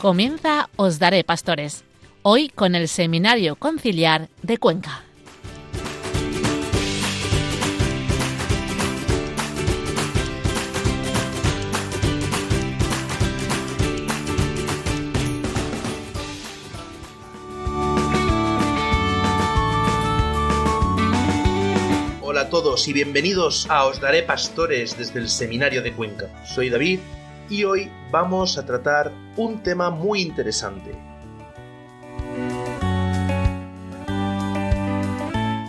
Comienza Os Daré Pastores, hoy con el Seminario Conciliar de Cuenca. Todos y bienvenidos a Os Daré Pastores desde el Seminario de Cuenca. Soy David y hoy vamos a tratar un tema muy interesante.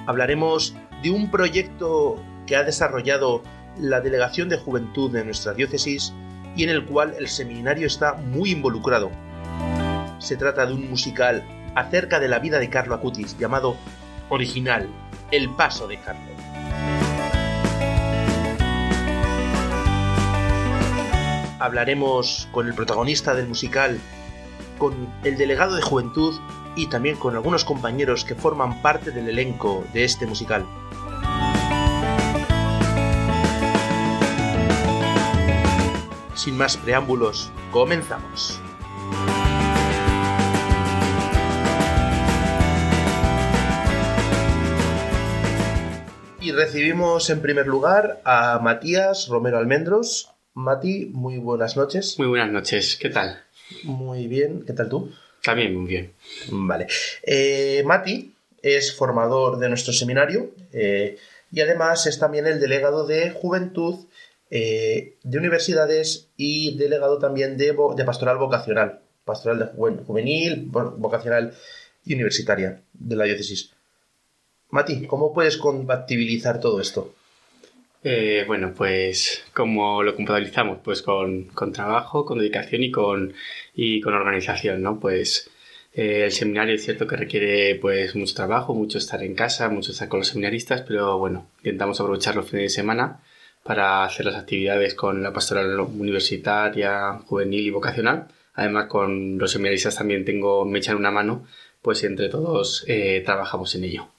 Hablaremos de un proyecto que ha desarrollado la Delegación de Juventud de nuestra diócesis y en el cual el seminario está muy involucrado. Se trata de un musical acerca de la vida de Carlo Acutis llamado Original, El Paso de Carlo. Hablaremos con el protagonista del musical, con el delegado de juventud y también con algunos compañeros que forman parte del elenco de este musical. Sin más preámbulos, comenzamos. Y recibimos en primer lugar a Matías Romero Almendros, Mati, muy buenas noches. Muy buenas noches, ¿qué tal? Muy bien, ¿qué tal tú? También muy bien. Vale. Eh, Mati es formador de nuestro seminario eh, y además es también el delegado de juventud eh, de universidades y delegado también de, de pastoral vocacional, pastoral de juvenil, vocacional y universitaria de la diócesis. Mati, ¿cómo puedes compatibilizar todo esto? Eh, bueno, pues como lo compatibilizamos, pues con, con, trabajo, con dedicación y con, y con organización, ¿no? Pues eh, el seminario es cierto que requiere pues mucho trabajo, mucho estar en casa, mucho estar con los seminaristas, pero bueno, intentamos aprovechar los fines de semana para hacer las actividades con la pastoral universitaria, juvenil y vocacional. Además, con los seminaristas también tengo, me echan una mano, pues entre todos eh, trabajamos en ello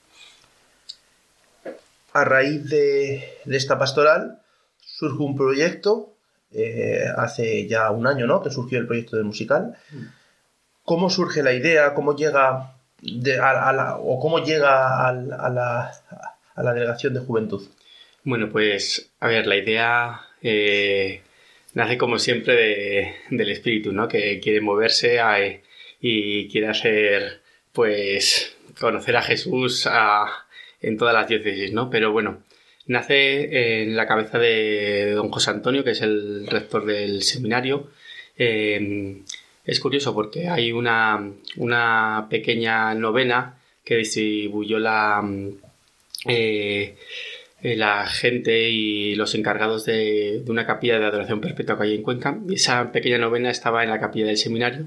a raíz de, esta pastoral surge un proyecto, eh, hace ya un año, ¿no? Que surgió el proyecto del musical. ¿Cómo surge la idea? ¿Cómo llega a, la, o cómo llega a, la, a, la, delegación de juventud? Bueno, pues, a ver, la idea eh, nace como siempre del espíritu, ¿no? Que quiere moverse y quiere hacer, pues, conocer a Jesús, a, en todas las diócesis, ¿no? Pero bueno, nace en la cabeza de don José Antonio, que es el rector del seminario. Em, es curioso porque hay una, una, pequeña novena que distribuyó la, eh, la gente y los encargados de, de, una capilla de adoración perpetua que hay en Cuenca. Esa pequeña novena estaba en la capilla del seminario.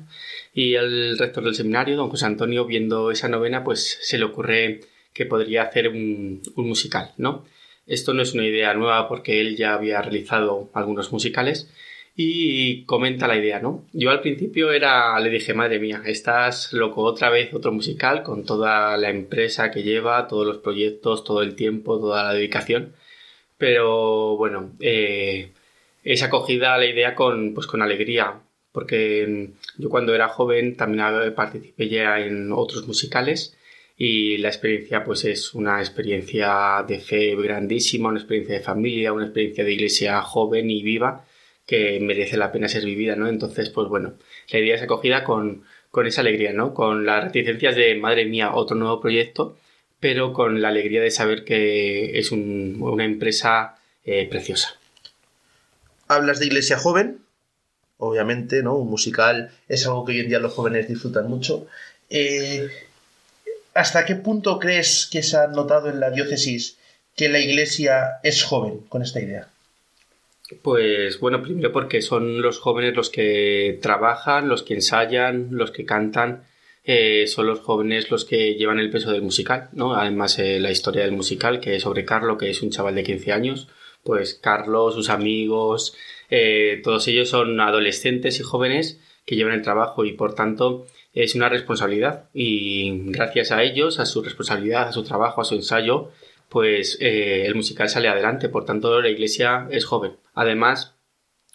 Y el rector del seminario, don José Antonio, viendo esa novena, pues se le ocurre que podría hacer un, musical, ¿no? Esto no es una idea nueva porque él ya había realizado algunos musicales y comenta la idea, ¿no? Yo al principio era, le dije, madre mía, estás loco otra vez otro musical con toda la empresa que lleva, todos los proyectos, todo el tiempo, toda la dedicación. Pero bueno, eh, es acogida la idea con, pues, con alegría, porque yo cuando era joven también participé ya en otros musicales y la experiencia pues es una experiencia de fe grandísima, una experiencia de familia, una experiencia de iglesia joven y viva que merece la pena ser vivida, ¿no? Entonces, pues bueno, la idea es acogida con, con esa alegría, ¿no? Con las reticencias de, madre mía, otro nuevo proyecto, pero con la alegría de saber que es una empresa eh, preciosa. Hablas de iglesia joven, obviamente, ¿no? Un musical es algo que hoy en día los jóvenes disfrutan mucho. Eh, ¿Hasta qué punto crees que se ha notado en la diócesis que la iglesia es joven con esta idea? Pues bueno, primero porque son los jóvenes los que trabajan, los que ensayan, los que cantan, eh, son los jóvenes los que llevan el peso del musical, ¿no? Además, eh, la historia del musical, que es sobre Carlo, que es un chaval de 15 años, pues Carlos, sus amigos, eh, todos ellos son adolescentes y jóvenes que llevan el trabajo y por tanto es una responsabilidad y gracias a ellos, a su responsabilidad, a su trabajo, a su ensayo, pues el musical sale adelante. Por tanto, la iglesia es joven. Además,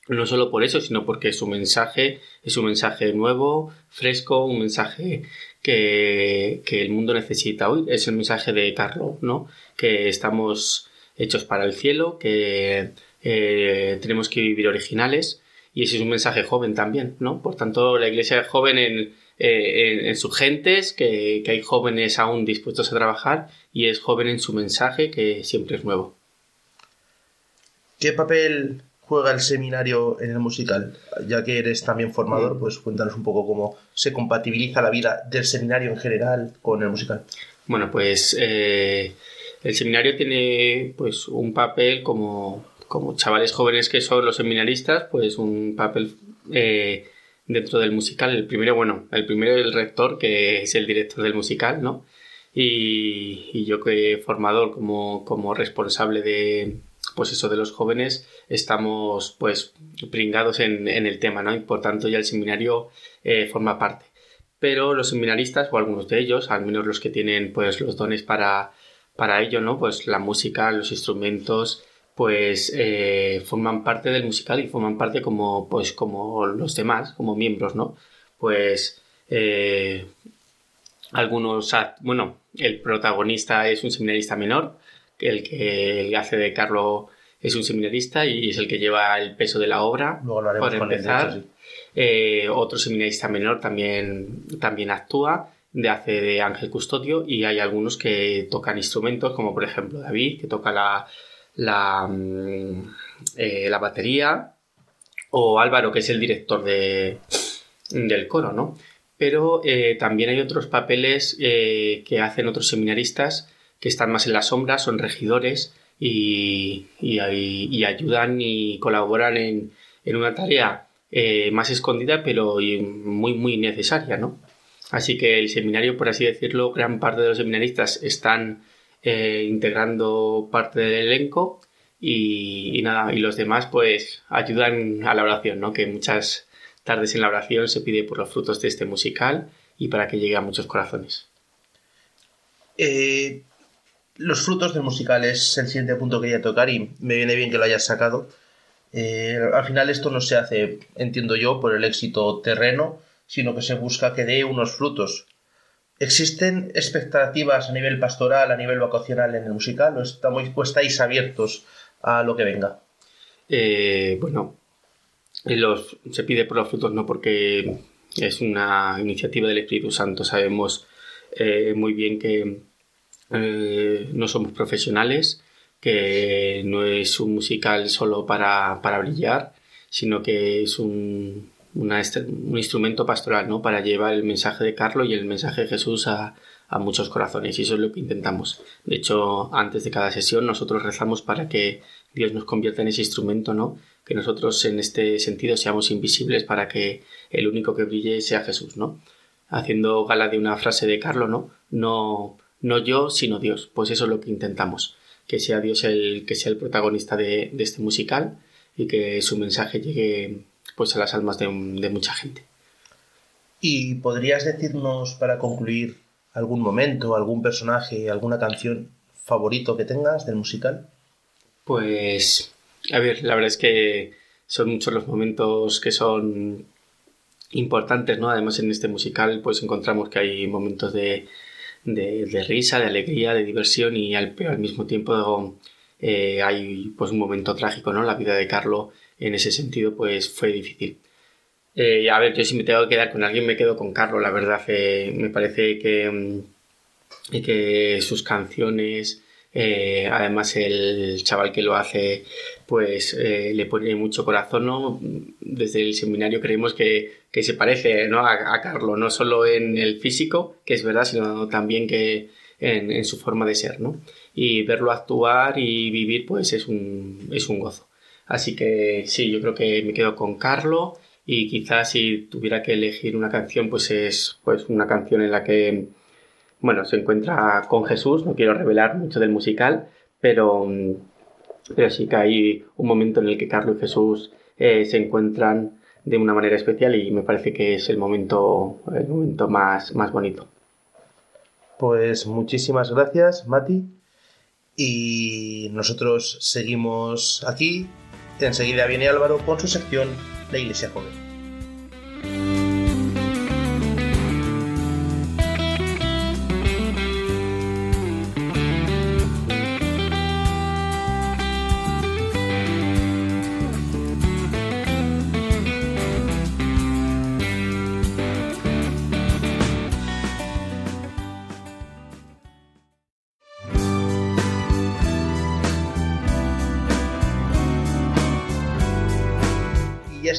no solo por eso, sino porque su mensaje es un mensaje nuevo, fresco, un mensaje que, el mundo necesita hoy. Es el mensaje de Carlo, ¿no? Que estamos hechos para el cielo, que eh, tenemos que vivir originales y ese es un mensaje joven también, ¿no? Por tanto, la iglesia es joven en, eh, en, sus gentes, que, que hay jóvenes aún dispuestos a trabajar y es joven en su mensaje, que siempre es nuevo. ¿Qué papel juega el seminario en el musical? Ya que eres también formador, mm. pues cuéntanos un poco cómo se compatibiliza la vida del seminario en general con el musical. Bueno, pues eh, el seminario tiene pues un papel como, como chavales jóvenes que son los seminaristas, pues un papel eh, dentro del musical. El primero, bueno, el primero el rector, que es el director del musical, ¿no? Y, yo que formador como, como responsable de, pues eso de los jóvenes estamos pues pringados en, el tema, ¿no? Y por tanto ya el seminario eh, forma parte. Pero los seminaristas, o algunos de ellos, al menos los que tienen pues los dones para, para ello, ¿no? Pues la música, los instrumentos, pues eh, forman parte del musical y forman parte como pues como los demás, como miembros, ¿no? Pues eh, algunos, bueno, el protagonista es un seminarista menor, el que hace de Carlo es un seminarista y es el que lleva el peso de la obra. Luego empezar. Eh, otro seminarista menor también, también actúa, de hace de ángel custodio, y hay algunos que tocan instrumentos, como por ejemplo David, que toca la, la, mm, eh, la batería, o Álvaro, que es el director de, del coro, ¿no? Pero eh, también hay otros papeles que hacen otros seminaristas que están más en la sombra, son regidores y, y, ayudan y colaboran en, en una tarea eh, más escondida pero muy muy necesaria, ¿no? Así que el seminario, por así decirlo, gran parte de los seminaristas están eh, integrando parte del elenco y, nada, y los demás pues ayudan a la oración, ¿no? Que muchas tardes en la oración se pide por los frutos de este musical y para que llegue a muchos corazones. Eh, los frutos del musical es el siguiente punto que quería tocar y me viene bien que lo hayas sacado. Eh, al final esto no se hace, entiendo yo, por el éxito terreno, sino que se busca que dé unos frutos. ¿Existen expectativas a nivel pastoral, a nivel vocacional en el musical o, estamos, estáis abiertos a lo que venga? Eh, bueno, se pide por los frutos no porque es una iniciativa del Espíritu Santo. Sabemos eh, muy bien que eh, no somos profesionales, que no es un musical solo para, para brillar, sino que es un, un instrumento pastoral, ¿no? Para llevar el mensaje de Carlos y el mensaje de Jesús a, a muchos corazones y eso es lo que intentamos. De hecho, antes de cada sesión nosotros rezamos para que Dios nos convierta en ese instrumento, ¿no? Que nosotros en este sentido seamos invisibles para que el único que brille sea Jesús, ¿no? Haciendo gala de una frase de Carlos, ¿no? No no yo, sino Dios. Pues eso es lo que intentamos, que sea Dios el que sea el protagonista de, este musical y que su mensaje llegue pues a las almas de, de mucha gente. ¿Y podrías decirnos para concluir algún momento, algún personaje, alguna canción favorito que tengas del musical? Pues, a ver, la verdad es que son muchos los momentos que son importantes, ¿no? Además en este musical pues encontramos que hay momentos de, de, risa, de alegría, de diversión y al, al mismo tiempo eh, hay pues un momento trágico, ¿no? La vida de Carlo en ese sentido pues fue difícil. Eh, a ver, yo si me tengo que quedar con alguien me quedo con Carlo, la verdad eh, me parece que, mm, que sus canciones, además el chaval que lo hace pues le pone mucho corazón, ¿no? Desde el seminario creemos que que se parece ¿no? a, a Carlo, no solo en el físico, que es verdad, sino también que en, su forma de ser, ¿no? Y verlo actuar y vivir, pues es un, es un gozo. Así que sí, yo creo que me quedo con Carlo y quizás si tuviera que elegir una canción, pues es pues una canción en la que bueno, se encuentra con Jesús, no quiero revelar mucho del musical, pero, pero sí que hay un momento en el que Carlos y Jesús eh, se encuentran de una manera especial y me parece que es el momento, el momento más, más bonito. Pues muchísimas gracias, Mati. Y nosotros seguimos aquí. Enseguida viene Álvaro con su sección La Iglesia Joven.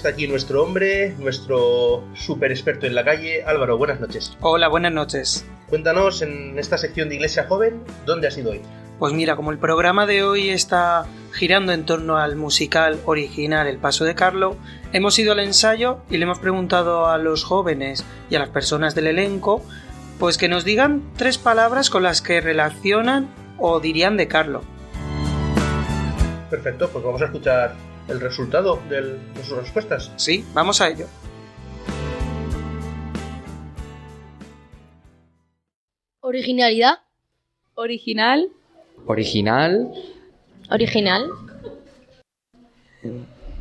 Está aquí nuestro hombre, nuestro super experto en la calle. Álvaro, buenas noches. Hola, buenas noches. Cuéntanos en esta sección de Iglesia Joven, ¿dónde has ido hoy? Pues mira, como el programa de hoy está girando en torno al musical original El Paso de Carlo, hemos ido al ensayo y le hemos preguntado a los jóvenes y a las personas del elenco pues que nos digan tres palabras con las que relacionan o dirían de Carlo. Perfecto, pues vamos a escuchar el resultado de sus respuestas. Sí, vamos a ello. Originalidad. Original. Original. Original.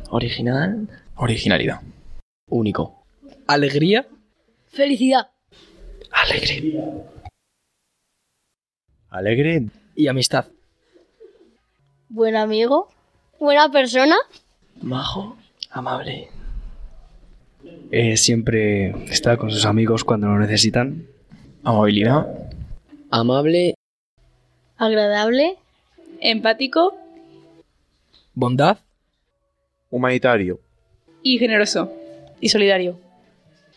Original. Originalidad. Único. Alegría. Felicidad. Alegre. Alegre. Y amistad. Buen amigo. Buena persona. Majo. Amable. Eh, siempre está con sus amigos cuando lo necesitan. Amabilidad. Amable. Agradable. Empático. Bondad. Humanitario. Y generoso. Y solidario.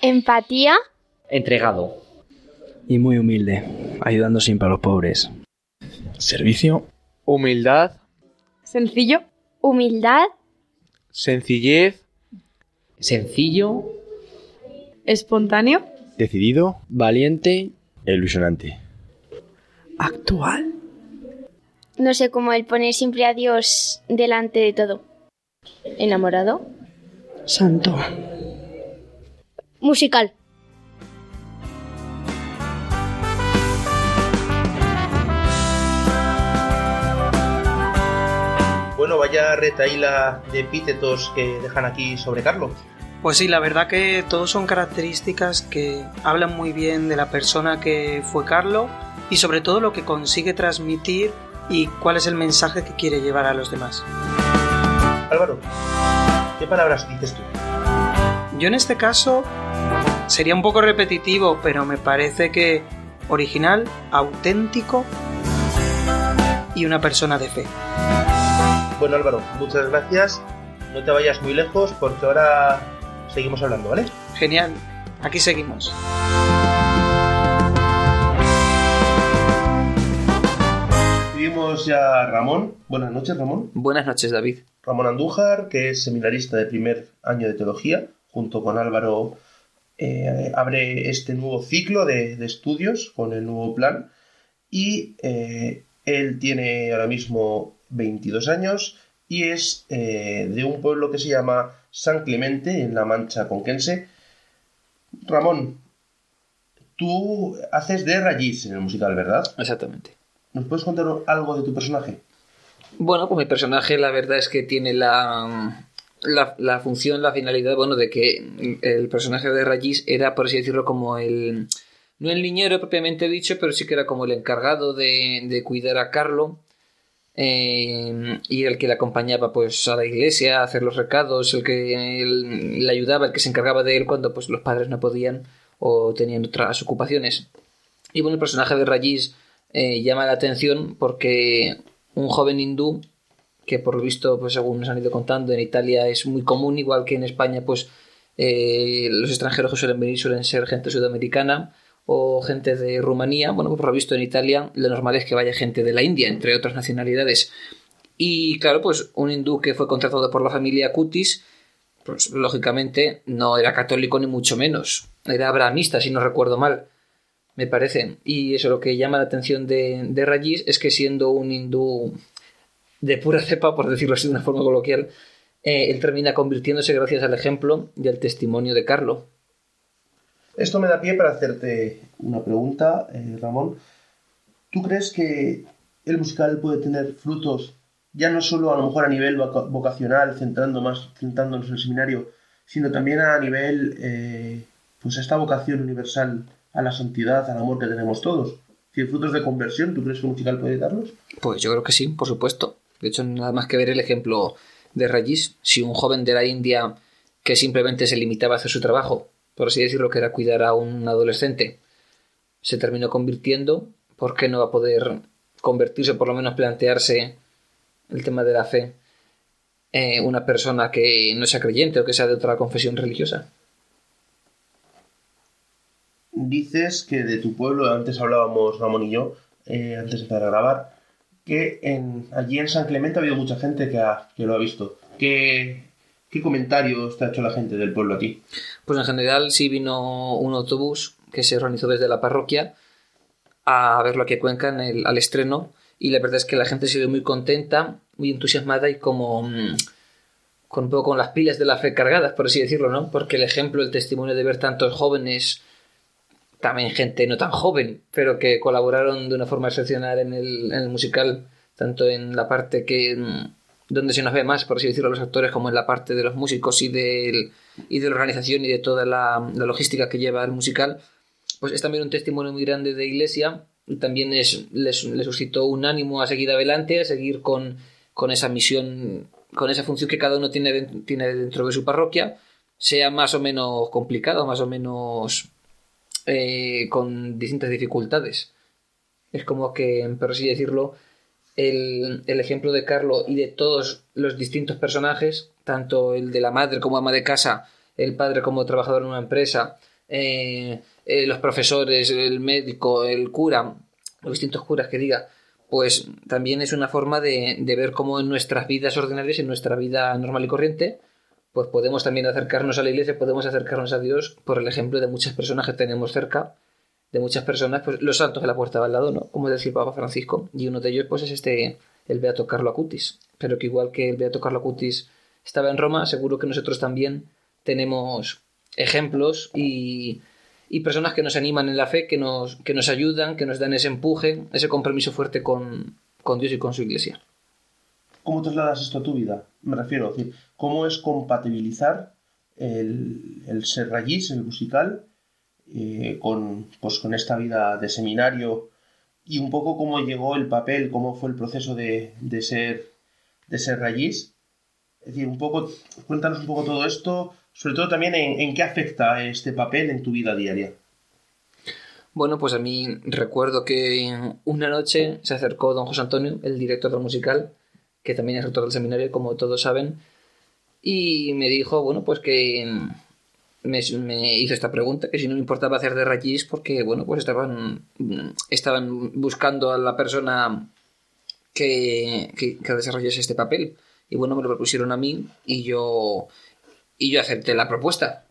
Empatía. Entregado. Y muy humilde, ayudando siempre a los pobres. Servicio. Humildad. Sencillo. Humildad. Sencillez. Sencillo. Espontáneo. Decidido. Valiente. Ilusionante. Actual. No sé cómo el poner siempre a Dios delante de todo. Enamorado. Santo. Musical. Bueno, vaya retaíla de epítetos que dejan aquí sobre Carlos. Pues sí, la verdad que todos son características que hablan muy bien de la persona que fue Carlo y sobre todo lo que consigue transmitir y cuál es el mensaje que quiere llevar a los demás. Álvaro, ¿qué palabras dices tú? Yo en este caso sería un poco repetitivo, pero me parece que original, auténtico y una persona de fe. Bueno Álvaro, muchas gracias. No te vayas muy lejos porque ahora seguimos hablando, ¿vale? Genial, aquí seguimos. Vimos ya a Ramón. Buenas noches, Ramón. Buenas noches, David. Ramón Andújar, que es seminarista de primer año de teología, junto con Álvaro, eh, abre este nuevo ciclo de, de, estudios con el nuevo plan y eh, él tiene ahora mismo 22 años y es eh, de un pueblo que se llama San Clemente, en la Mancha Conquense. Ramón, tú haces de Rayis en el musical, ¿verdad? Exactamente. ¿Nos puedes contar algo de tu personaje? Bueno, pues mi personaje la verdad es que tiene la, la, la función, la finalidad, bueno, de que el personaje de Rayis era, por así decirlo, como el... No el niñero propiamente dicho, pero sí que era como el encargado de, de cuidar a Carlo eh, y el que le acompañaba pues a la iglesia a hacer los recados, el que le ayudaba, el que se encargaba de él cuando pues los padres no podían o tenían otras ocupaciones. Y bueno, el personaje de Rayis eh, llama la atención porque un joven hindú que por lo visto, pues según nos han ido contando, en Italia es muy común, igual que en España, pues eh, los extranjeros que suelen venir suelen ser gente sudamericana o gente de Rumanía. Bueno, por lo visto en Italia lo normal es que vaya gente de la India, entre otras nacionalidades. Y claro, pues un hindú que fue contratado por la familia Cutis, pues lógicamente no era católico ni mucho menos. Era abrahamista, si no recuerdo mal, me parece. Y eso lo que llama la atención de, de Rajiv es que siendo un hindú de pura cepa, por decirlo así de una forma coloquial, eh, él termina convirtiéndose gracias al ejemplo y al testimonio de Carlo. Esto me da pie para hacerte una pregunta, eh, Ramón. ¿Tú crees que el musical puede tener frutos, ya no solo a lo mejor a nivel voca- vocacional, centrando más, centrándonos en el seminario, sino también a nivel, eh, pues esta vocación universal a la santidad, al amor que tenemos todos? Si frutos de conversión, ¿tú crees que un musical puede darlos? Pues yo creo que sí, por supuesto. De hecho, nada más que ver el ejemplo de Rajiv, si un joven de la India que simplemente se limitaba a hacer su trabajo, por así decirlo, que era cuidar a un adolescente, se terminó convirtiendo, ¿por qué no va a poder convertirse, por lo menos plantearse el tema de la fe, eh, una persona que no sea creyente o que sea de otra confesión religiosa? Dices que de tu pueblo, antes hablábamos Ramón y yo, eh, antes de empezar a grabar, que allí en San Clemente ha habido mucha gente que, ha- que lo ha visto. ¿Qué, ¿Qué comentarios te ha hecho la gente del pueblo a ti? Pues en general sí vino un autobús que se organizó desde la parroquia a verlo aquí a Cuenca en el- al estreno y la verdad es que la gente se ve muy contenta, muy entusiasmada y como mm, con un poco con las pilas de la fe cargadas, por así decirlo, ¿no? Porque el ejemplo, el testimonio de ver tantos jóvenes, también gente no tan joven, pero que colaboraron de una forma excepcional en el, en el musical, tanto en la parte que mm, donde se nos ve más, por así decirlo, los actores, como en la parte de los músicos y, del, y de la organización y de toda la, la logística que lleva el musical, pues es también un testimonio muy grande de iglesia y también es, les, les suscitó un ánimo a seguir adelante, a seguir con, con esa misión, con esa función que cada uno tiene, tiene dentro de su parroquia, sea más o menos complicado, más o menos eh, con distintas dificultades. Es como que, por así decirlo, el, el ejemplo de Carlo y de todos los distintos personajes, tanto el de la madre como ama de casa, el padre como trabajador en una empresa, eh, eh, los profesores, el médico, el cura, los distintos curas que diga, pues también es una forma de, de ver cómo en nuestras vidas ordinarias, en nuestra vida normal y corriente, pues podemos también acercarnos a la iglesia, podemos acercarnos a Dios por el ejemplo de muchas personas que tenemos cerca, de muchas personas, pues los santos de la puerta al lado, ¿no? Como decía el Papa Francisco, y uno de ellos pues es este, el Beato Carlo Acutis, pero que igual que el Beato Carlo Acutis estaba en Roma, seguro que nosotros también tenemos ejemplos y, y personas que nos animan en la fe, que nos, que nos ayudan, que nos dan ese empuje, ese compromiso fuerte con, con Dios y con su iglesia. ¿Cómo trasladas esto a tu vida? Me refiero, es decir, ¿cómo es compatibilizar el, el ser rayís, el musical, eh, con, pues, con esta vida de seminario y un poco cómo llegó el papel, cómo fue el proceso de, de ser, de ser rayís? Es decir, un poco, cuéntanos un poco todo esto, sobre todo también en, qué afecta este papel en tu vida diaria. Bueno, pues a mí recuerdo que una noche se acercó don José Antonio, el director del musical, que también es rector del seminario, como todos saben, y me dijo, bueno, pues que me, hizo esta pregunta, que si no me importaba hacer de rayis, porque, bueno, pues estaban, estaban buscando a la persona que, que, que desarrollase este papel. Y bueno, me lo propusieron a mí y yo, y yo acepté la propuesta.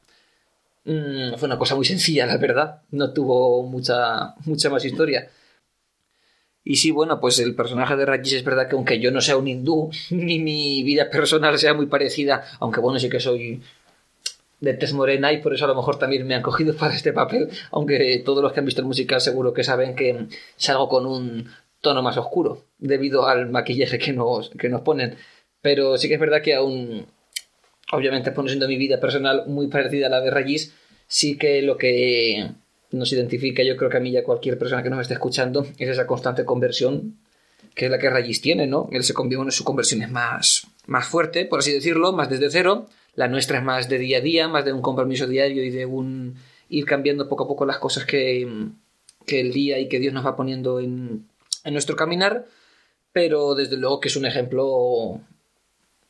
Mm, fue una cosa muy sencilla, la verdad. No tuvo mucha, mucha más historia. Y sí, bueno, pues el personaje de Rajesh es verdad que aunque yo no sea un hindú, ni mi vida personal sea muy parecida, aunque bueno, sí que soy de tez morena y por eso a lo mejor también me han cogido para este papel, aunque todos los que han visto el musical seguro que saben que salgo con un tono más oscuro debido al maquillaje que nos, que nos ponen. Pero sí que es verdad que aún, obviamente, poniendo mi vida personal muy parecida a la de Rajesh, sí que lo que nos identifica, yo creo que a mí y a cualquier persona que nos esté escuchando, es esa constante conversión que es la que Rajesh tiene, ¿no? Él se conviene en su conversión es más, más fuerte, por así decirlo, más desde cero. La nuestra es más de día a día, más de un compromiso diario y de un ir cambiando poco a poco las cosas que, que el día y que Dios nos va poniendo en, en nuestro caminar. Pero desde luego que es un ejemplo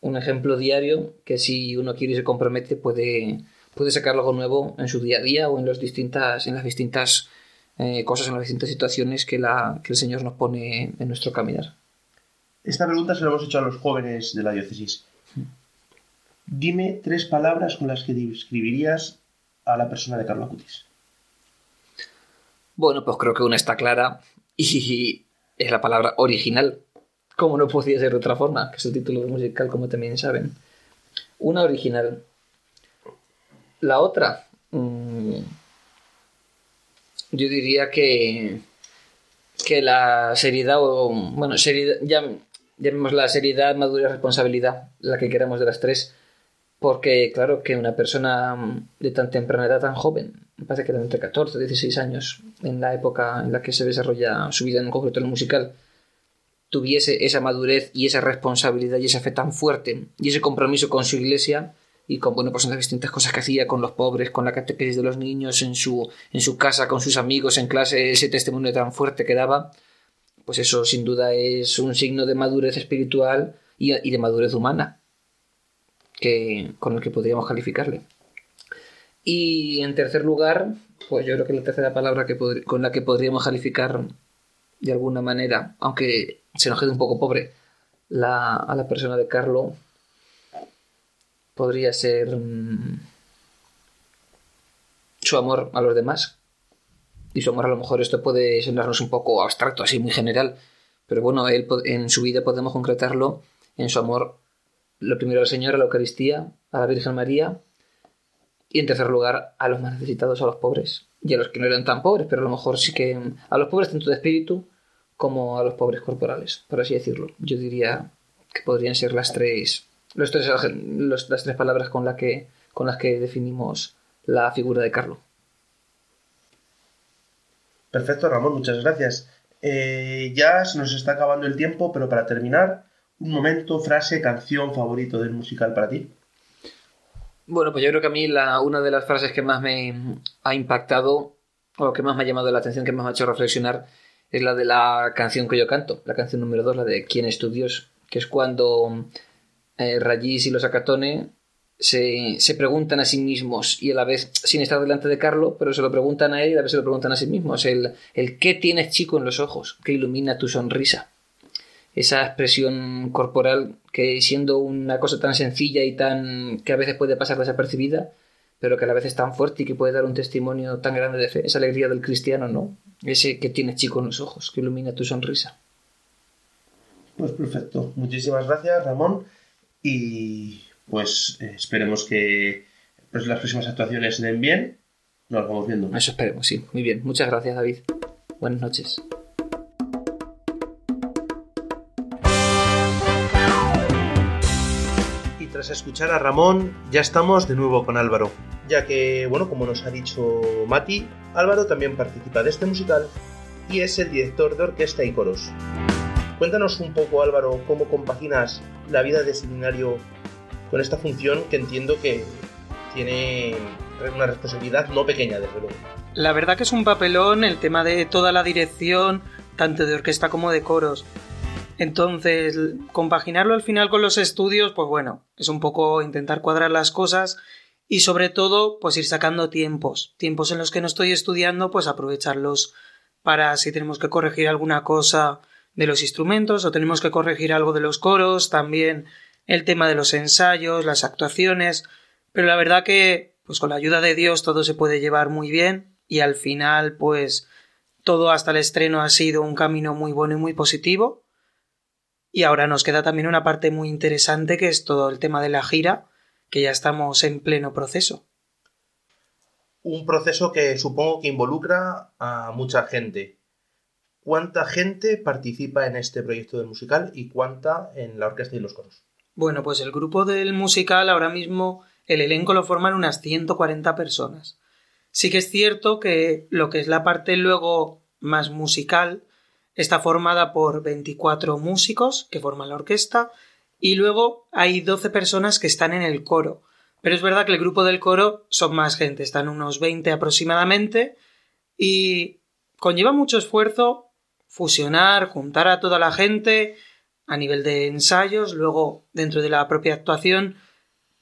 un ejemplo diario que si uno quiere y se compromete puede, puede sacar algo nuevo en su día a día o en, los distintas, en las distintas eh, cosas, en las distintas situaciones que, la, que el Señor nos pone en nuestro caminar. Esta pregunta se la hemos hecho a los jóvenes de la diócesis. Dime tres palabras con las que describirías a la persona de Carlo Acutis. Bueno, pues creo que una está clara y es la palabra original. Como no podía ser de otra forma, que es el título musical, como también saben. Una original. La otra, mmm, yo diría que que la seriedad o bueno seriedad ya llamemos la seriedad madurez responsabilidad la que queramos de las tres porque claro que una persona de tan temprana edad tan joven me parece que era entre 14 y 16 años en la época en la que se desarrolla su vida en concreto en el musical tuviese esa madurez y esa responsabilidad y esa fe tan fuerte y ese compromiso con su iglesia y con bueno, pues las distintas cosas que hacía con los pobres, con la catequesis de los niños, en su, en su casa, con sus amigos, en clase, ese testimonio tan fuerte que daba, pues eso sin duda es un signo de madurez espiritual y de madurez humana que, con el que podríamos calificarle. Y en tercer lugar, pues yo creo que la tercera palabra que con la que podríamos calificar de alguna manera, aunque se nos quede un poco pobre, a la persona de Carlo, podría ser mm, su amor a los demás. Y su amor a lo mejor esto puede sonarnos un poco abstracto, así muy general. Pero bueno, él en su vida podemos concretarlo en su amor, lo primero al Señor, a la Eucaristía, a la Virgen María. Y en tercer lugar, a los más necesitados, a los pobres. Y a los que no eran tan pobres, pero a lo mejor sí que. A los pobres tanto de espíritu como a los pobres corporales, por así decirlo. Yo diría que podrían ser las tres los tres, las tres palabras con, la que, con las que definimos la figura de Carlo. Perfecto, Ramón, muchas gracias. Eh, ya se nos está acabando el tiempo, pero para terminar, un momento, frase, canción favorito del musical para ti. Bueno, pues yo creo que a mí la, una de las frases que más me ha impactado o que más me ha llamado la atención, que más me ha hecho reflexionar, es la de la canción que yo canto, la canción número dos, la de ¿Quién es tu Dios? Que es cuando eh, y los Acatone se, se, preguntan a sí mismos y a la vez, sin estar delante de Carlo, pero se lo preguntan a él y a la vez se lo preguntan a sí mismos. El, el ¿qué tienes chico en los ojos? que ilumina tu sonrisa? Esa expresión corporal que siendo una cosa tan sencilla y tan que a veces puede pasar desapercibida, pero que a la vez es tan fuerte y que puede dar un testimonio tan grande de fe, esa alegría del cristiano, ¿no? Ese que tienes chico en los ojos, que ilumina tu sonrisa. Pues perfecto. Muchísimas gracias, Ramón y pues eh, esperemos que pues, las próximas actuaciones den bien. Nos vamos viendo. Eso esperemos, sí. Muy bien. Muchas gracias, David. Buenas noches. Tras escuchar a Ramón, ya estamos de nuevo con Álvaro. Ya que, bueno, como nos ha dicho Mati, Álvaro también participa de este musical y es el director de orquesta y coros. Cuéntanos un poco, Álvaro, cómo compaginas la vida de seminario con esta función que entiendo que tiene una responsabilidad no pequeña, desde luego. La verdad que es un papelón el tema de toda la dirección, tanto de orquesta como de coros. Entonces, compaginarlo al final con los estudios, pues bueno, es un poco intentar cuadrar las cosas y sobre todo, pues ir sacando tiempos. Tiempos en los que no estoy estudiando, pues aprovecharlos para si tenemos que corregir alguna cosa de los instrumentos o tenemos que corregir algo de los coros, también el tema de los ensayos, las actuaciones, pero la verdad que pues con la ayuda de Dios todo se puede llevar muy bien y al final pues todo hasta el estreno ha sido un camino muy bueno y muy positivo y ahora nos queda también una parte muy interesante que es todo el tema de la gira que ya estamos en pleno proceso. Un proceso que supongo que involucra a mucha gente. ¿Cuánta gente participa en este proyecto del musical y cuánta en la orquesta y los coros? Bueno, pues el grupo del musical ahora mismo, el elenco lo forman unas 140 personas. Sí que es cierto que lo que es la parte luego más musical está formada por 24 músicos que forman la orquesta y luego hay 12 personas que están en el coro. Pero es verdad que el grupo del coro son más gente, están unos 20 aproximadamente y conlleva mucho esfuerzo fusionar, juntar a toda la gente a nivel de ensayos, luego dentro de la propia actuación,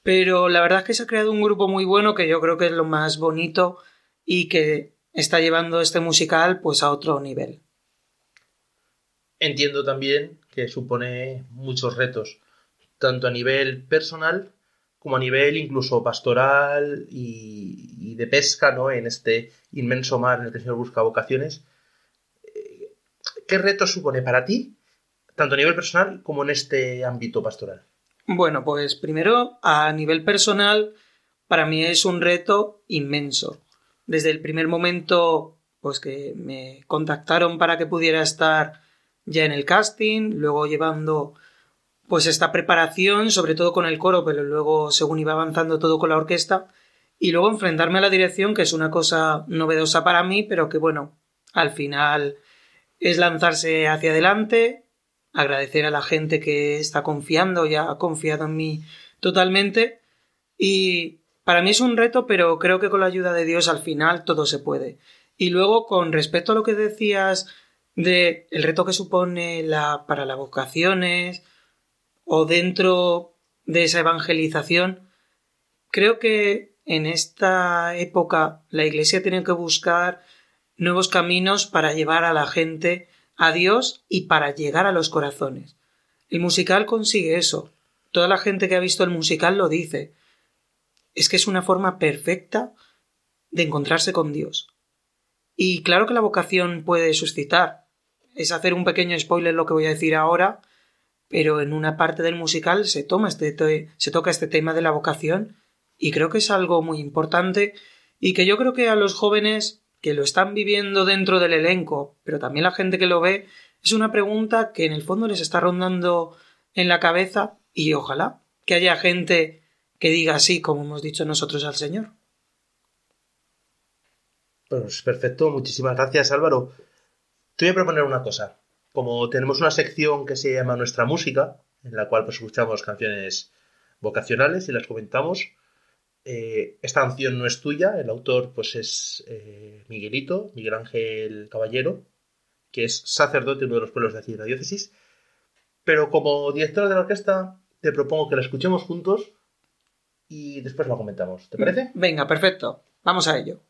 pero la verdad es que se ha creado un grupo muy bueno que yo creo que es lo más bonito y que está llevando este musical pues a otro nivel. Entiendo también que supone muchos retos, tanto a nivel personal como a nivel incluso pastoral y, de pesca, ¿no? En este inmenso mar en el que el Señor busca vocaciones. Eh, ¿Qué reto supone para ti, tanto a nivel personal como en este ámbito pastoral? Bueno, pues primero, a nivel personal, para mí es un reto inmenso. Desde el primer momento, pues que me contactaron para que pudiera estar ya en el casting, luego llevando pues esta preparación, sobre todo con el coro, pero luego según iba avanzando todo con la orquesta, y luego enfrentarme a la dirección, que es una cosa novedosa para mí, pero que bueno, al final es lanzarse hacia adelante, agradecer a la gente que está confiando, ya ha confiado en mí totalmente, y para mí es un reto, pero creo que con la ayuda de Dios al final todo se puede. Y luego, con respecto a lo que decías de el reto que supone la, para las vocaciones, o dentro de esa evangelización, creo que en esta época la Iglesia tiene que buscar nuevos caminos para llevar a la gente a Dios y para llegar a los corazones. El musical consigue eso. Toda la gente que ha visto el musical lo dice. Es que es una forma perfecta de encontrarse con Dios. Y claro que la vocación puede suscitar. Es hacer un pequeño spoiler lo que voy a decir ahora, pero en una parte del musical se toma este se toca este tema de la vocación y creo que es algo muy importante y que yo creo que a los jóvenes que lo están viviendo dentro del elenco, pero también la gente que lo ve, es una pregunta que en el fondo les está rondando en la cabeza y ojalá que haya gente que diga así como hemos dicho nosotros al Señor. Pues perfecto, muchísimas gracias Álvaro. Te voy a proponer una cosa como tenemos una sección que se llama Nuestra Música, en la cual pues escuchamos canciones vocacionales y las comentamos. Eh, esta canción no es tuya, el autor pues es eh, Miguelito, Miguel Ángel Caballero, que es sacerdote de uno de los pueblos de aquí de la diócesis. Pero como director de la orquesta te propongo que la escuchemos juntos y después la comentamos. ¿Te parece? Venga, perfecto. Vamos a ello.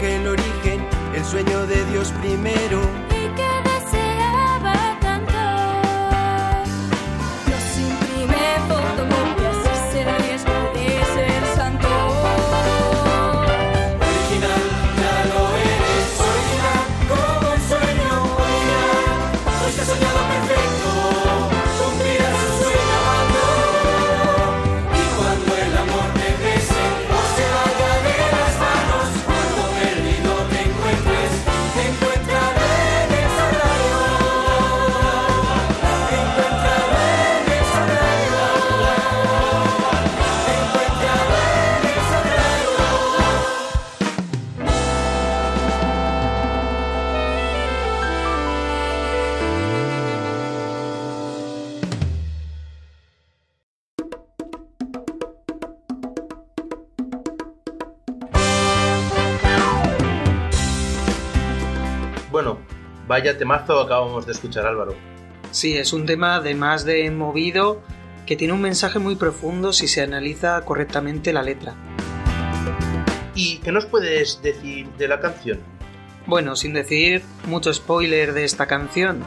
Que el origen, el sueño de Dios primero. Vaya temazo acabamos de escuchar, Álvaro. Sí, es un tema además de movido que tiene un mensaje muy profundo si se analiza correctamente la letra. ¿Y qué nos puedes decir de la canción? Bueno, sin decir mucho spoiler de esta canción,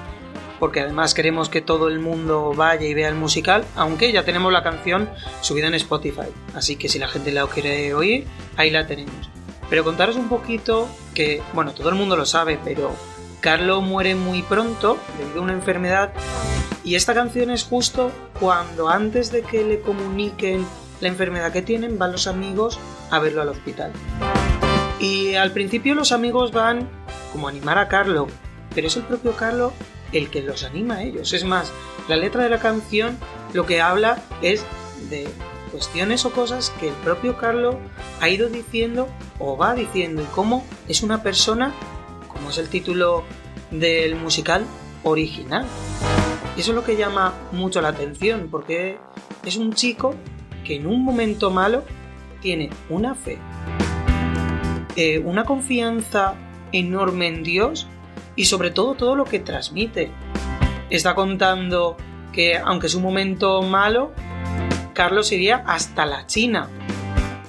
porque además queremos que todo el mundo vaya y vea el musical, aunque ya tenemos la canción subida en Spotify, así que si la gente la quiere oír, ahí la tenemos. Pero contaros un poquito que, bueno, todo el mundo lo sabe, pero Carlo muere muy pronto debido a una enfermedad y esta canción es justo cuando antes de que le comuniquen la enfermedad que tienen, van los amigos a verlo al hospital. Y al principio los amigos van como a animar a Carlo, pero es el propio Carlo el que los anima a ellos. Es más, la letra de la canción lo que habla es de cuestiones o cosas que el propio Carlo ha ido diciendo o va diciendo y cómo es una persona, como es el título del musical, original. Y eso es lo que llama mucho la atención, porque es un chico que en un momento malo tiene una fe, eh, una confianza enorme en Dios y sobre todo todo lo que transmite. Está contando que aunque es un momento malo, Carlos iría hasta la China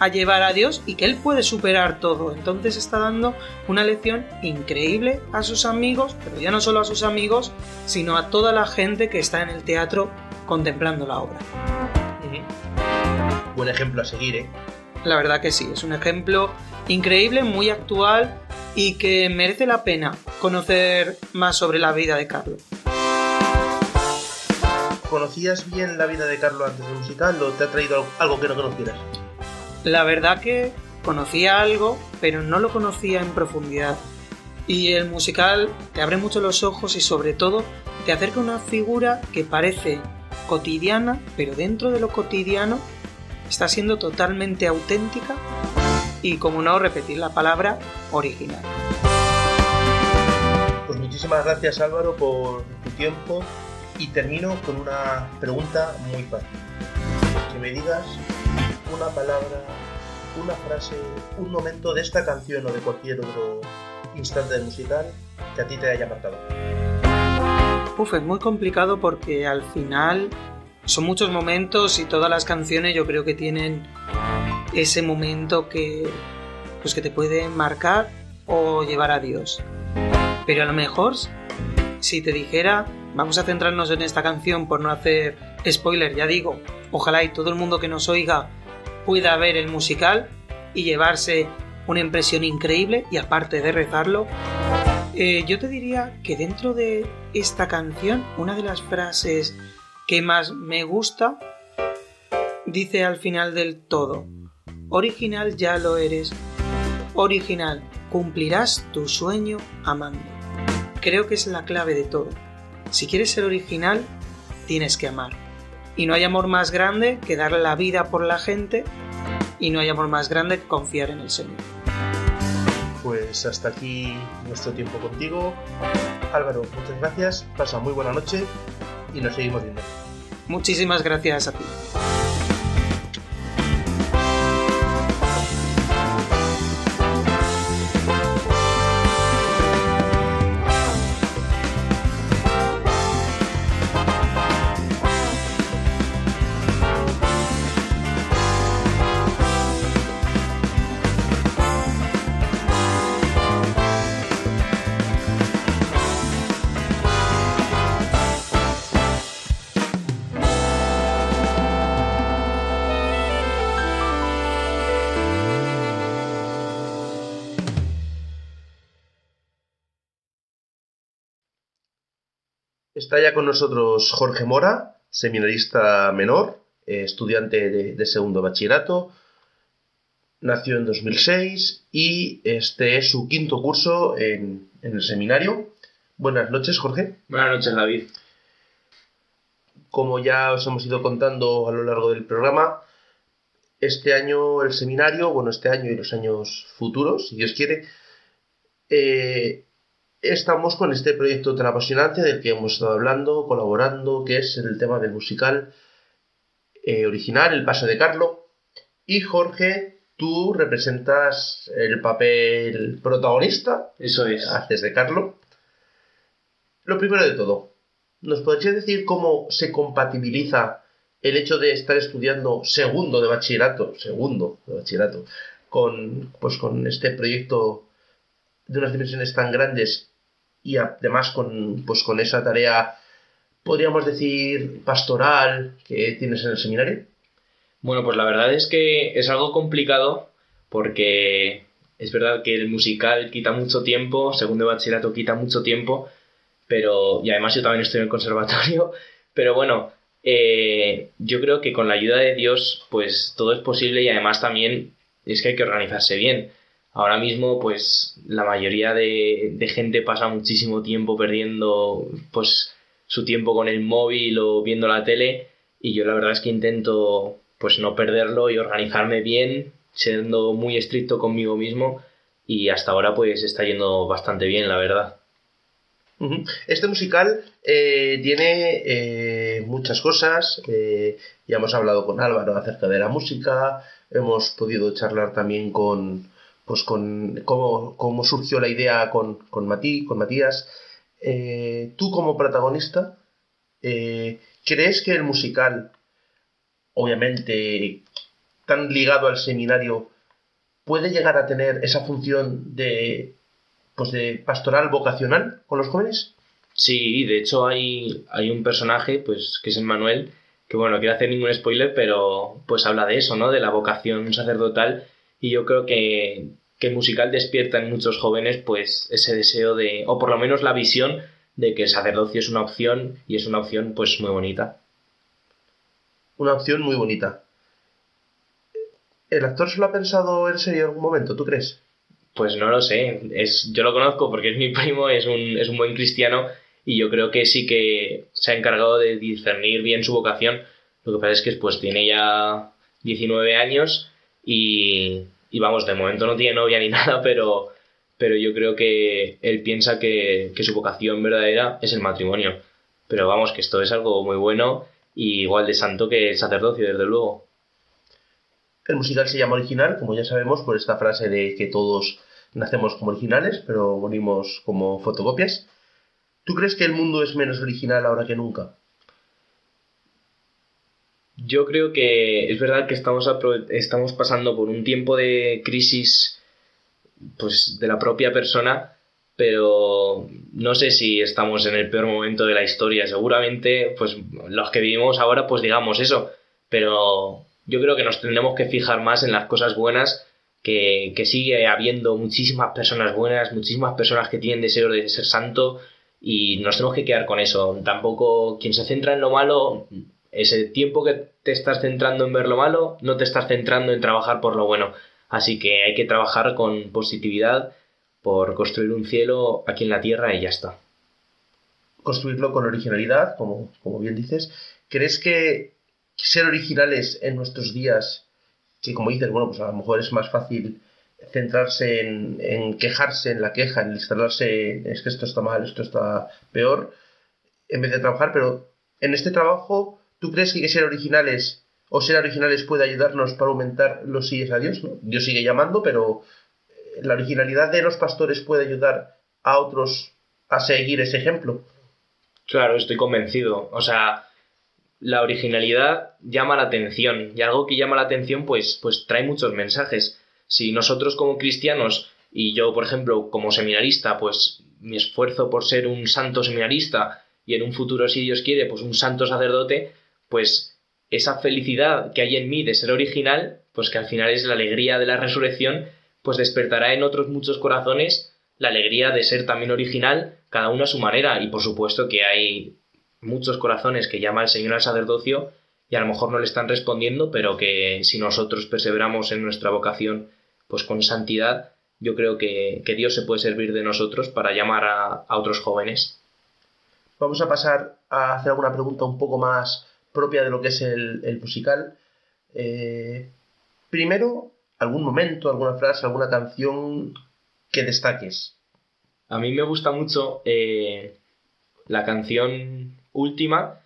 a llevar a Dios y que él puede superar todo. Entonces está dando una lección increíble a sus amigos, pero ya no solo a sus amigos, sino a toda la gente que está en el teatro contemplando la obra. Buen ejemplo a seguir, ¿eh? La verdad que sí, es un ejemplo increíble, muy actual y que merece la pena conocer más sobre la vida de Carlos. ¿Conocías bien la vida de Carlos antes del musical o te ha traído algo- algo que no conocieras? La verdad que conocía algo, pero no lo conocía en profundidad. Y el musical te abre mucho los ojos y sobre todo te acerca una figura que parece cotidiana, pero dentro de lo cotidiano está siendo totalmente auténtica y, como no, repetir la palabra original. Pues muchísimas gracias Álvaro por tu tiempo y termino con una pregunta muy fácil. Que me digas una palabra, una frase, un momento de esta canción o de cualquier otro instante del musical que a ti te haya marcado. Uf, es muy complicado porque al final son muchos momentos y todas las canciones yo creo que tienen ese momento que pues que te puede marcar o llevar a Dios. Pero a lo mejor si te dijera, vamos a centrarnos en esta canción por no hacer spoiler, ya digo, ojalá y todo el mundo que nos oiga pueda ver el musical y llevarse una impresión increíble y aparte de rezarlo, eh, yo te diría que dentro de esta canción, una de las frases que más me gusta dice al final del todo, original ya lo eres, original, cumplirás tu sueño amando. Creo que es la clave de todo. si quieres ser original, tienes que amar. Y no hay amor más grande que darle la vida por la gente y no hay amor más grande que confiar en el Señor. Pues hasta aquí nuestro tiempo contigo. Álvaro, muchas gracias, pasa muy buena noche y nos seguimos viendo. Muchísimas gracias a ti. Está ya con nosotros Jorge Mora, seminarista menor, eh, estudiante de, de segundo bachillerato. Nació en 2006 y este es su quinto curso en, en el seminario. Buenas noches, Jorge. Buenas noches, David. Como ya os hemos ido contando a lo largo del programa, este año el seminario, bueno, este año y los años futuros, si Dios quiere, eh, estamos con este proyecto tan apasionante del que hemos estado hablando, colaborando, que es el tema del musical eh, original, El Paso de Carlo. Y Jorge, tú representas el papel protagonista. Eso es. Haces de Carlo. Lo primero de todo, ¿nos podrías decir cómo se compatibiliza el hecho de estar estudiando segundo de bachillerato, segundo de bachillerato, con, pues, con este proyecto de unas dimensiones tan grandes y además con, pues, con esa tarea, podríamos decir, pastoral que tienes en el seminario? Bueno, pues la verdad es que es algo complicado porque es verdad que el musical quita mucho tiempo, segundo bachillerato quita mucho tiempo, pero y además yo también estoy en el conservatorio, pero bueno, eh, yo creo que con la ayuda de Dios pues todo es posible y además también es que hay que organizarse bien. Ahora mismo pues la mayoría de, gente pasa muchísimo tiempo perdiendo pues su tiempo con el móvil o viendo la tele y yo la verdad es que intento pues no perderlo y organizarme bien, siendo muy estricto conmigo mismo y hasta ahora pues está yendo bastante bien, la verdad. Este musical eh, tiene eh, muchas cosas. eh, ya hemos hablado con Álvaro acerca de la música. Hemos podido charlar también con, pues con cómo, cómo surgió la idea con, con, Matí, con Matías. Eh, tú como protagonista, eh, ¿crees que el musical, obviamente tan ligado al seminario, puede llegar a tener esa función de, pues de pastoral vocacional con los jóvenes? Sí, de hecho hay, hay un personaje, pues, que es el Manuel, que bueno, no quiero hacer ningún spoiler, pero pues habla de eso, ¿no? De la vocación sacerdotal, y yo creo que, que el musical despierta en muchos jóvenes, pues, ese deseo de, o por lo menos la visión de que el sacerdocio es una opción, y es una opción, pues, muy bonita. Una opción muy bonita. ¿El actor se lo ha pensado en serio en algún momento, tú crees? Pues no lo sé, es, yo lo conozco porque es mi primo, es un, es un buen cristiano y yo creo que sí que se ha encargado de discernir bien su vocación. Lo que pasa es que pues tiene ya 19 años y, y vamos, de momento no tiene novia ni nada, pero, pero yo creo que él piensa que, que su vocación verdadera es el matrimonio. Pero vamos, que esto es algo muy bueno y igual de santo que el sacerdocio, desde luego. El musical se llama original, como ya sabemos, por esta frase de que todos nacemos como originales, pero morimos como fotocopias. ¿Tú crees que el mundo es menos original ahora que nunca? Yo creo que es verdad que estamos, estamos pasando por un tiempo de crisis pues de la propia persona, pero no sé si estamos en el peor momento de la historia. Seguramente, pues los que vivimos ahora, pues digamos eso, pero yo creo que nos tendremos que fijar más en las cosas buenas, que, que sigue habiendo muchísimas personas buenas, muchísimas personas que tienen deseo de ser santo y nos tenemos que quedar con eso. Tampoco quien se centra en lo malo, ese tiempo que te estás centrando en ver lo malo, no te estás centrando en trabajar por lo bueno. Así que hay que trabajar con positividad por construir un cielo aquí en la tierra y ya está. construirlo con originalidad, como, como bien dices. ¿Crees que ser originales en nuestros días, que como dices, bueno, pues a lo mejor es más fácil centrarse en, en quejarse, en la queja, en instalarse, es que esto está mal, esto está peor, en vez de trabajar, pero en este trabajo, ¿tú crees que, ser originales o ser originales puede ayudarnos para aumentar los sigues a Dios? ¿no? Dios sigue llamando, pero eh, la originalidad de los pastores puede ayudar a otros a seguir ese ejemplo. Claro, estoy convencido. O sea, la originalidad llama la atención y algo que llama la atención pues, pues trae muchos mensajes. Si nosotros como cristianos y yo, por ejemplo, como seminarista, pues mi esfuerzo por ser un santo seminarista y en un futuro, si Dios quiere, pues un santo sacerdote, pues esa felicidad que hay en mí de ser original, pues que al final es la alegría de la resurrección, pues despertará en otros muchos corazones la alegría de ser también original, cada uno a su manera. Y por supuesto que hay muchos corazones que llama el Señor al sacerdocio y a lo mejor no le están respondiendo, pero que si nosotros perseveramos en nuestra vocación, pues con santidad, yo creo que, que Dios se puede servir de nosotros para llamar a, a otros jóvenes. Vamos a pasar a hacer alguna pregunta un poco más propia de lo que es el, musical. Eh, primero, algún momento, alguna frase, alguna canción que destaques. A mí me gusta mucho eh, la canción última.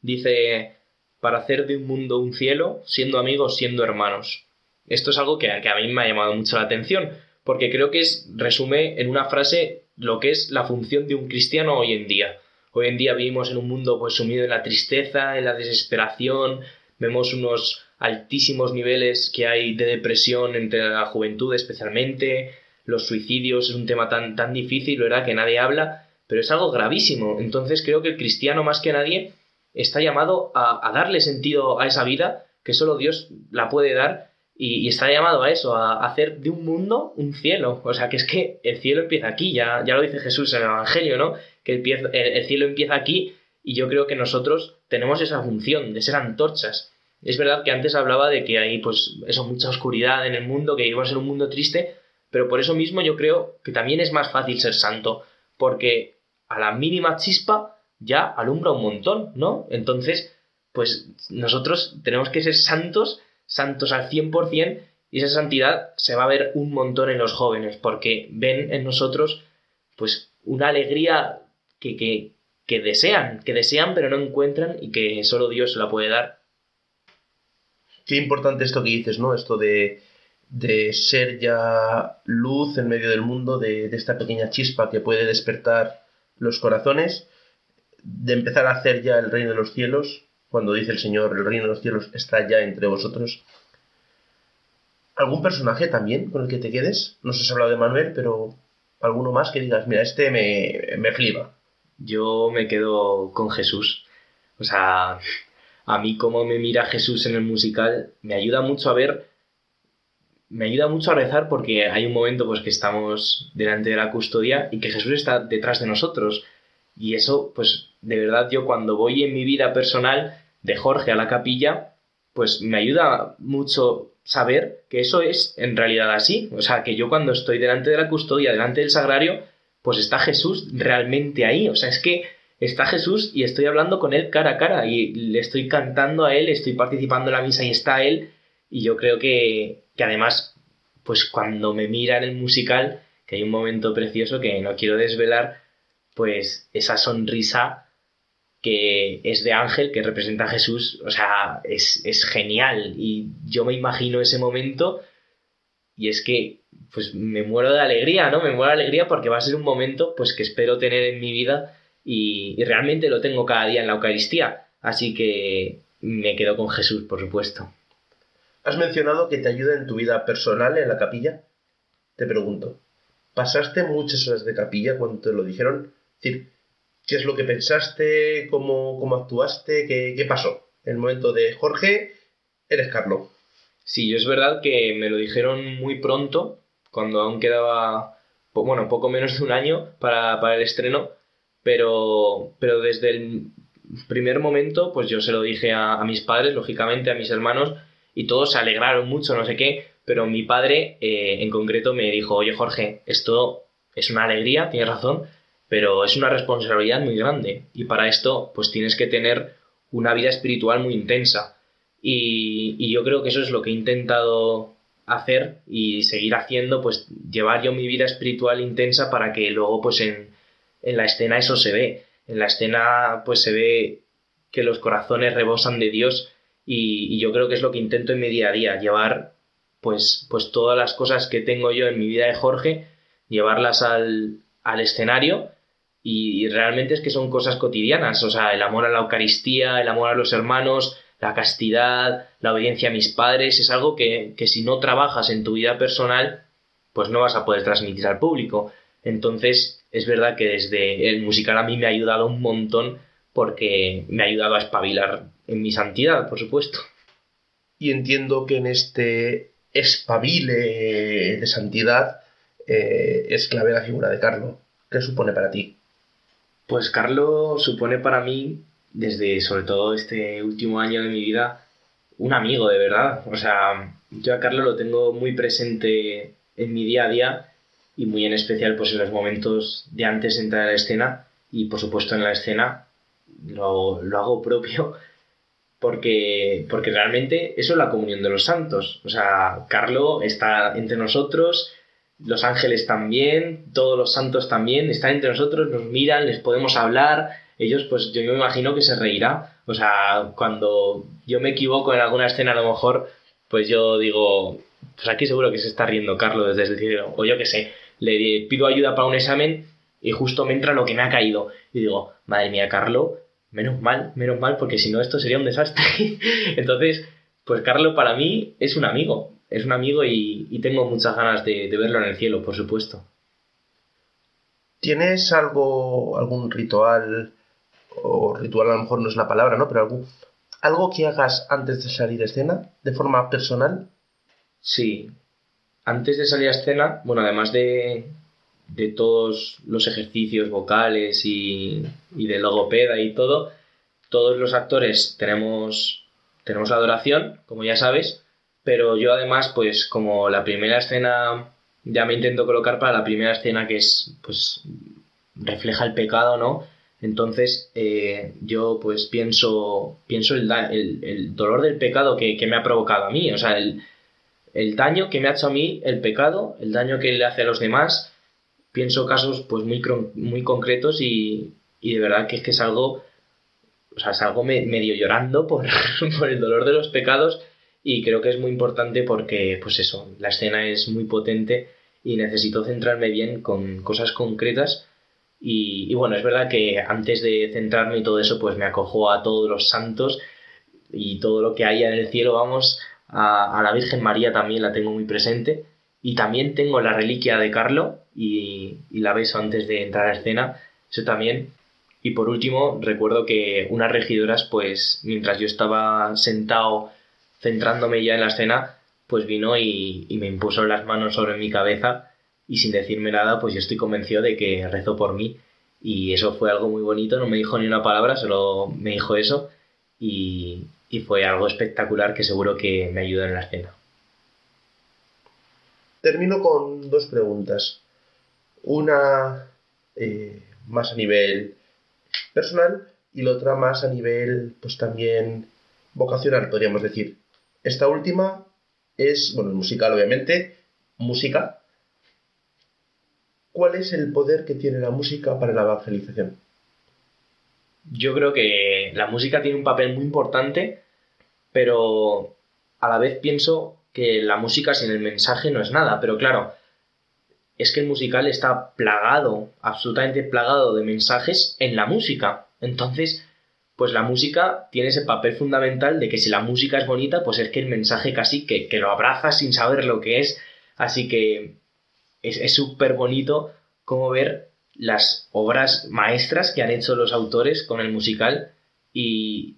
Dice, para hacer de un mundo un cielo, siendo amigos, siendo hermanos. Esto es algo que, que a mí me ha llamado mucho la atención, porque creo que es, resume en una frase lo que es la función de un cristiano hoy en día. Hoy en día vivimos en un mundo pues sumido en la tristeza, en la desesperación, vemos unos altísimos niveles que hay de depresión entre la juventud especialmente, los suicidios es un tema tan, tan difícil, ¿verdad? Que nadie habla, pero es algo gravísimo. Entonces creo que el cristiano más que nadie está llamado a, darle sentido a esa vida que solo Dios la puede dar y, y, está llamado a eso, a hacer de un mundo un cielo. O sea, que es que el cielo empieza aquí, ya, ya lo dice Jesús en el Evangelio, ¿no? Que el, el, el cielo empieza aquí y yo creo que nosotros tenemos esa función de ser antorchas. Es verdad que antes hablaba de que hay, pues, eso, mucha oscuridad en el mundo, que vivimos en un mundo triste, pero por eso mismo yo creo que también es más fácil ser santo, porque a la mínima chispa ya alumbra un montón, ¿no? Entonces, pues nosotros tenemos que ser santos, santos al 100%, y esa santidad se va a ver un montón en los jóvenes, porque ven en nosotros, pues, una alegría que, que, que desean, que desean pero no encuentran y que solo Dios la puede dar. Qué importante esto que dices, ¿no? Esto de, de ser ya luz en medio del mundo, de, esta pequeña chispa que puede despertar los corazones, de empezar a hacer ya el reino de los cielos, cuando dice el Señor, el reino de los cielos está ya entre vosotros. ¿Algún personaje también con el que te quedes? No sé si has hablado de Manuel, pero alguno más que digas, mira, este me, me flipa. Yo me quedo con Jesús. O sea, a mí como me mira Jesús en el musical me ayuda mucho a ver me ayuda mucho a rezar porque hay un momento pues que estamos delante de la custodia y que Jesús está detrás de nosotros y eso pues de verdad yo cuando voy en mi vida personal de Jorge a la capilla pues me ayuda mucho saber que eso es en realidad así o sea que yo cuando estoy delante de la custodia delante del sagrario pues está Jesús realmente ahí o sea es que está Jesús y estoy hablando con él cara a cara y le estoy cantando a él estoy participando en la misa y está él y yo creo que, que además, pues cuando me mira en el musical, que hay un momento precioso que no quiero desvelar, pues esa sonrisa que es de ángel, que representa a Jesús, o sea, es, es genial. Y yo me imagino ese momento y es que, pues me muero de alegría, ¿no? Me muero de alegría porque va a ser un momento, pues que espero tener en mi vida y, y realmente lo tengo cada día en la Eucaristía. Así que me quedo con Jesús, por supuesto. Has mencionado que te ayuda en tu vida personal en la capilla. Te pregunto, ¿pasaste muchas horas de capilla cuando te lo dijeron? Es decir, ¿qué es lo que pensaste? ¿Cómo, cómo actuaste? ¿Qué, ¿Qué pasó? En el momento de Jorge, eres Carlos. Sí, es verdad que me lo dijeron muy pronto, cuando aún quedaba, bueno, poco menos de un año para, para el estreno, pero, pero desde el primer momento, pues yo se lo dije a, mis padres, lógicamente, a mis hermanos, y todos se alegraron mucho, no sé qué, pero mi padre eh, en concreto me dijo, oye Jorge, esto es una alegría, tienes razón, pero es una responsabilidad muy grande y para esto pues tienes que tener una vida espiritual muy intensa y yo creo que eso es lo que he intentado hacer y seguir haciendo, pues llevar yo mi vida espiritual intensa para que luego pues en, en la escena eso se ve. En la escena pues se ve que los corazones rebosan de Dios y, yo creo que es lo que intento en mi día a día, llevar pues, pues todas las cosas que tengo yo en mi vida de Jorge, llevarlas al, al escenario y, y realmente es que son cosas cotidianas, o sea, el amor a la Eucaristía, el amor a los hermanos, la castidad, la obediencia a mis padres, es algo que, que si no trabajas en tu vida personal, pues no vas a poder transmitir al público. Entonces, es verdad que desde el musical a mí me ha ayudado un montón porque me ha ayudado a espabilar en mi santidad, por supuesto. Y entiendo que en este espabile de santidad eh, es clave la figura de Carlos. ¿Qué supone para ti? Pues Carlos supone para mí, desde sobre todo este último año de mi vida, un amigo de verdad. O sea, yo a Carlos lo tengo muy presente en mi día a día y muy en especial pues en los momentos de antes de entrar a la escena y por supuesto en la escena lo, lo hago propio porque, porque realmente eso es la comunión de los santos. O sea, Carlo está entre nosotros, los ángeles también, todos los santos también están entre nosotros, nos miran, les podemos hablar. Ellos, pues yo me imagino que se reirá. O sea, cuando yo me equivoco en alguna escena, a lo mejor, pues yo digo, pues aquí seguro que se está riendo Carlos desde el cielo. O yo qué sé, le pido ayuda para un examen y justo me entra lo que me ha caído. Y digo, madre mía, Carlo, menos mal, menos mal, porque si no esto sería un desastre. Entonces, pues Carlo para mí es un amigo, es un amigo y, y tengo muchas ganas de, de, verlo en el cielo, por supuesto. ¿Tienes algo, algún ritual, o ritual a lo mejor no es la palabra, ¿no? Pero algo, algo que hagas antes de salir a escena, de forma personal? Sí, antes de salir a escena, bueno, además de, de todos los ejercicios vocales y, y, de logopeda y todo, todos los actores tenemos, tenemos la adoración, como ya sabes, pero yo además, pues como la primera escena ya me intento colocar para la primera escena que es, pues, refleja el pecado, ¿no? Entonces eh, yo pues pienso, pienso el, el, dolor del pecado que, que, me ha provocado a mí, o sea, el, el daño que me ha hecho a mí el pecado, el daño que le hace a los demás, pienso casos pues muy, muy concretos y, y de verdad que es que es algo, o sea, es algo me, medio llorando por, por el dolor de los pecados. Y creo que es muy importante porque, pues eso, la escena es muy potente y necesito centrarme bien con cosas concretas y, bueno, es verdad que antes de centrarme y todo eso, pues me acojo a todos los santos y todo lo que haya en el cielo, vamos, a, la Virgen María también la tengo muy presente y también tengo la reliquia de Carlo y, la beso antes de entrar a escena, eso también. Y por último, recuerdo que unas regidoras, pues mientras yo estaba sentado centrándome ya en la escena, pues vino y, me impuso las manos sobre mi cabeza y sin decirme nada, pues yo estoy convencido de que rezó por mí. Y eso fue algo muy bonito, no me dijo ni una palabra, solo me dijo eso y, y fue algo espectacular que seguro que me ayudó en la escena. Termino con dos preguntas. Una eh, más a nivel personal y la otra más a nivel, pues también vocacional, podríamos decir. Esta última es, bueno, musical obviamente, música. ¿Cuál es el poder que tiene la música para la evangelización? Yo creo que la música tiene un papel muy importante, pero a la vez pienso que la música sin el mensaje no es nada, pero claro, es que el musical está plagado, absolutamente plagado de mensajes en la música. Entonces, pues la música tiene ese papel fundamental de que si la música es bonita, pues es que el mensaje casi que, que lo abraza sin saber lo que es. Así que es súper bonito como ver las obras maestras que han hecho los autores con el musical y,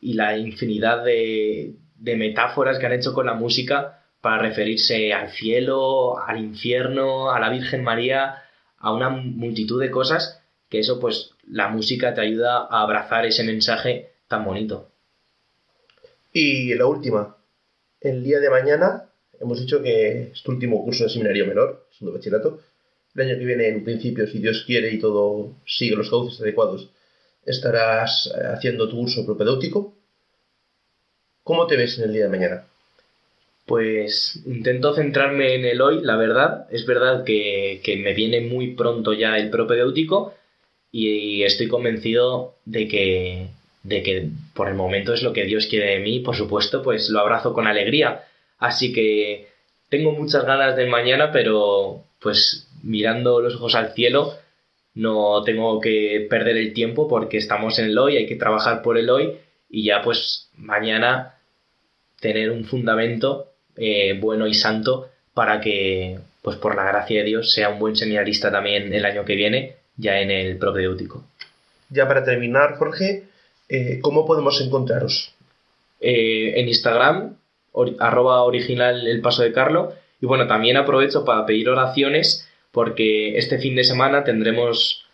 y la infinidad de, de metáforas que han hecho con la música para referirse al cielo, al infierno, a la Virgen María, a una multitud de cosas que eso pues la música te ayuda a abrazar ese mensaje tan bonito. Y la última, el día de mañana hemos dicho que es tu último curso de seminario menor, segundo bachillerato, el año que viene, en principio, si Dios quiere y todo sigue los cauces adecuados, estarás eh, haciendo tu curso propedéutico. ¿Cómo te ves en el día de mañana? Pues intento centrarme en el hoy, la verdad. Es verdad que, que me viene muy pronto ya el propedéutico y estoy convencido de que, de que por el momento es lo que Dios quiere de mí. Por supuesto, pues lo abrazo con alegría. Así que tengo muchas ganas del mañana, pero pues mirando los ojos al cielo, no tengo que perder el tiempo porque estamos en el hoy, hay que trabajar por el hoy y ya pues mañana tener un fundamento eh, bueno y santo para que pues por la gracia de Dios sea un buen seminarista también el año que viene ya en el propedéutico. Ya para terminar, Jorge, eh, ¿cómo podemos encontraros? Eh, en Instagram, or- arroba original el paso de Carlo. Y bueno, también aprovecho para pedir oraciones porque este fin de semana tendremos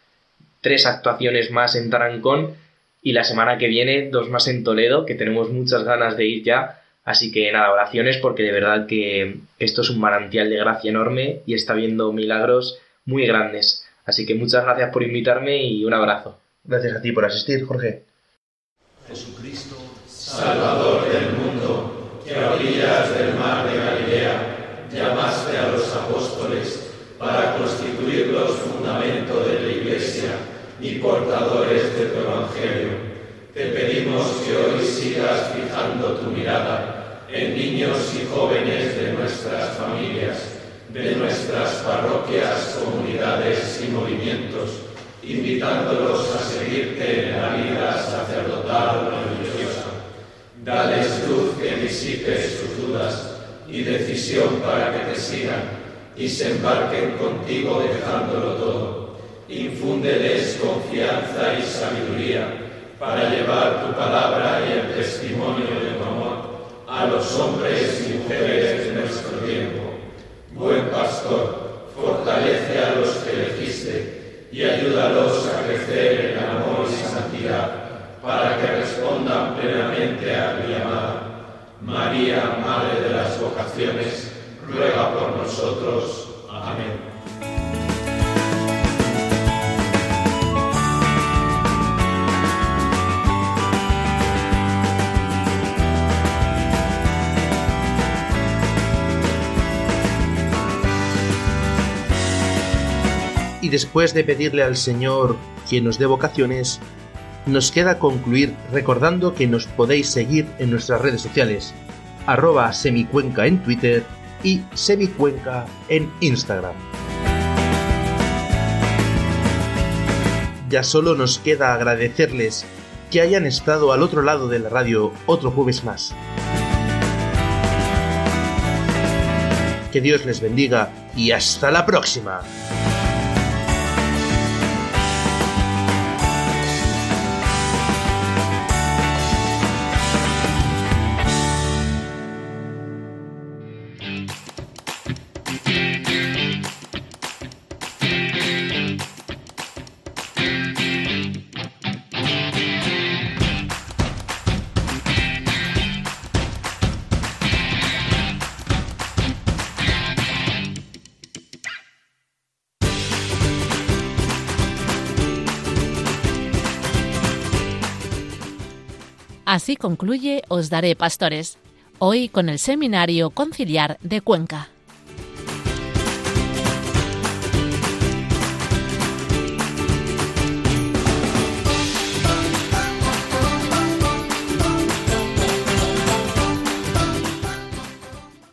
tres actuaciones más en Tarancón y la semana que viene dos más en Toledo, que tenemos muchas ganas de ir ya. Así que nada, oraciones porque de verdad que esto es un manantial de gracia enorme y está viendo milagros muy grandes. Así que muchas gracias por invitarme y un abrazo. Gracias a ti por asistir, Jorge. Jesucristo, Salvador del mundo, orillas del mar de Galilea llamaste a los apóstoles para constituir los fundamentos de la Iglesia y portadores de tu Evangelio. Te pedimos que hoy sigas fijando tu mirada en niños y jóvenes de nuestras familias, de nuestras parroquias, comunidades y movimientos, invitándolos a seguirte en la vida sacerdotal. Dales luz que disipe sus dudas y decisión para que te sigan y se embarquen contigo dejándolo todo. Infúndeles confianza y sabiduría para llevar tu palabra y el testimonio de tu amor a los hombres y mujeres de nuestro tiempo. Buen pastor, fortalece a los que elegiste y ayúdalos a crecer en amor y santidad para que respondan plenamente a tu llamada. María, Madre de las vocaciones, ruega por nosotros. Amén. Y después de pedirle al Señor que nos dé vocaciones, nos queda concluir recordando que nos podéis seguir en nuestras redes sociales, arroba semicuenca en Twitter y semicuenca en Instagram. Ya solo nos queda agradecerles que hayan estado al otro lado de la radio otro jueves más. Que Dios les bendiga y hasta la próxima. Así concluye Os Daré Pastores, hoy con el Seminario Conciliar de Cuenca.